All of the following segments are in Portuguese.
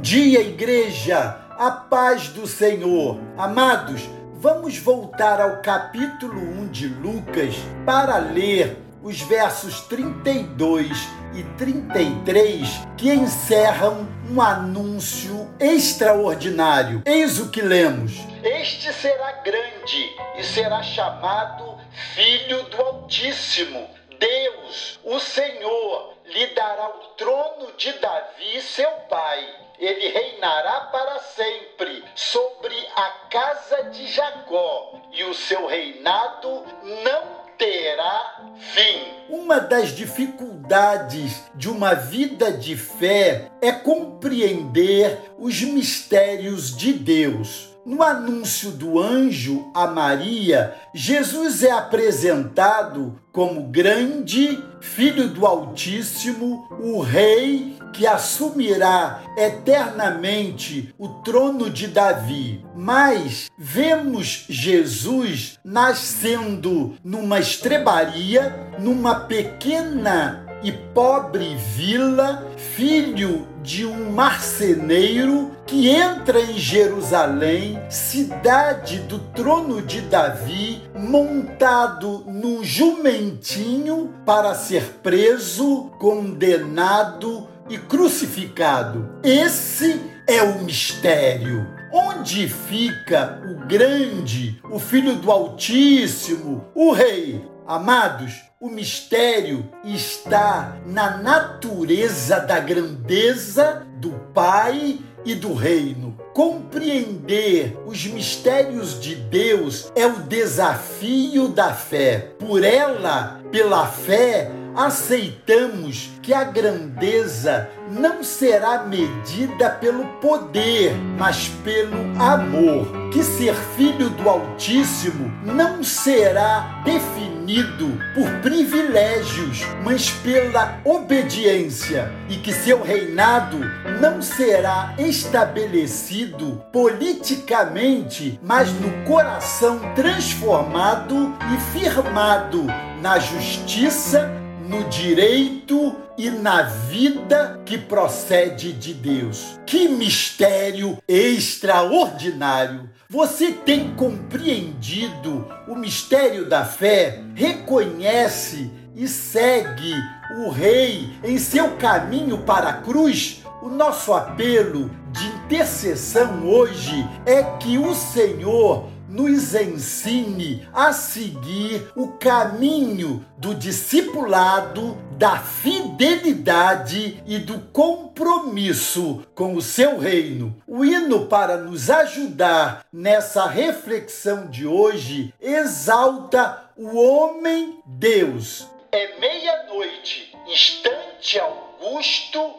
Bom dia, igreja! A paz do Senhor. Amados, vamos voltar ao capítulo 1 de Lucas para ler os versos 32 e 33 que encerram um anúncio extraordinário. Eis o que lemos: Este será grande e será chamado Filho do Altíssimo. Deus, o Senhor, lhe dará o trono de Davi, seu pai. Ele reinará para sempre sobre a casa de Jacó, e o seu reinado não terá fim. Uma das dificuldades de uma vida de fé é compreender os mistérios de Deus. No anúncio do anjo a Maria, Jesus é apresentado como grande Filho do Altíssimo, o Rei que assumirá eternamente o trono de Davi. Mas vemos Jesus nascendo numa estrebaria, numa pequena e pobre vila, filho de um marceneiro que entra em Jerusalém, cidade do trono de Davi, montado num jumentinho para ser preso, condenado e crucificado. Esse é o mistério. Onde fica o grande, o Filho do Altíssimo, o Rei? Amados, o mistério está na natureza da grandeza do Pai e do Reino. Compreender os mistérios de Deus é o desafio da fé. Por ela, pela fé, aceitamos que a grandeza não será medida pelo poder, mas pelo amor. Que ser filho do Altíssimo não será definido por privilégios, mas pela obediência, e que seu reinado não será estabelecido politicamente, mas no coração transformado e firmado na justiça no direito e na vida que procede de Deus. Que mistério extraordinário! Você tem compreendido o mistério da fé? Reconhece e segue o Rei em seu caminho para a cruz? O nosso apelo de intercessão hoje é que o Senhor nos ensine a seguir o caminho do discipulado, da fidelidade e do compromisso com o seu reino. O hino para nos ajudar nessa reflexão de hoje exalta o homem Deus. É meia-noite, instante augusto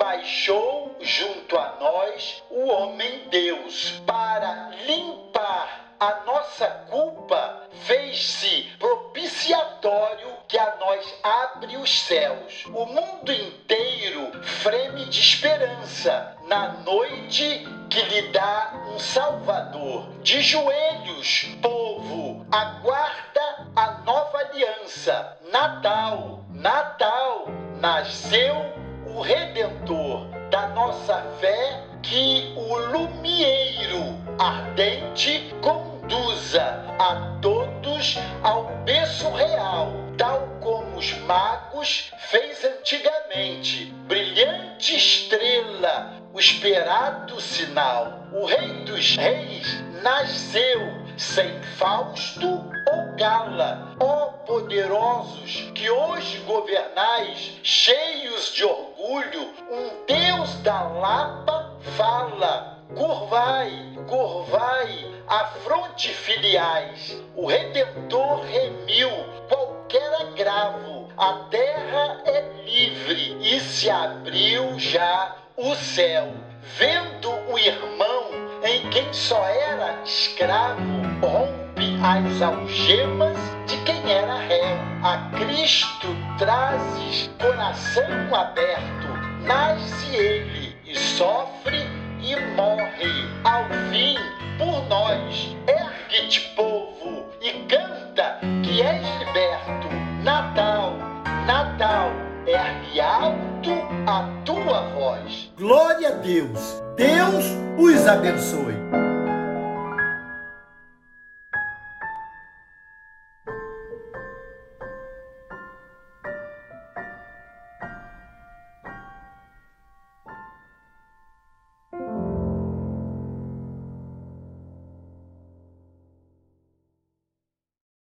baixou junto a nós o homem Deus para limpar a nossa culpa, fez-se propiciatório que a nós abre os céus. O mundo inteiro freme de esperança na noite que lhe dá um Salvador. De joelhos, povo, aguarda a nova aliança. Natal, Natal nasceu o Redentor da nossa fé, que o lumieiro ardente conduza a todos ao berço real, tal como os magos fez antigamente. Brilhante estrela, o esperado sinal. O Rei dos Reis nasceu sem Fausto ou Gala. Ó poderosos que hoje governais, um Deus da Lapa fala. Curvai, curvai, a fronte filiais. O Redentor remiu qualquer agravo. A terra é livre e se abriu já o céu. Vendo o irmão em quem só era escravo, rompe as algemas de quem era réu. A Cristo trazes coração aberto, nasce ele e sofre e morre. Ao fim, por nós, ergue-te, povo, e canta que és liberto. Natal, Natal, ergue alto a tua voz. Glória a Deus. Deus os abençoe.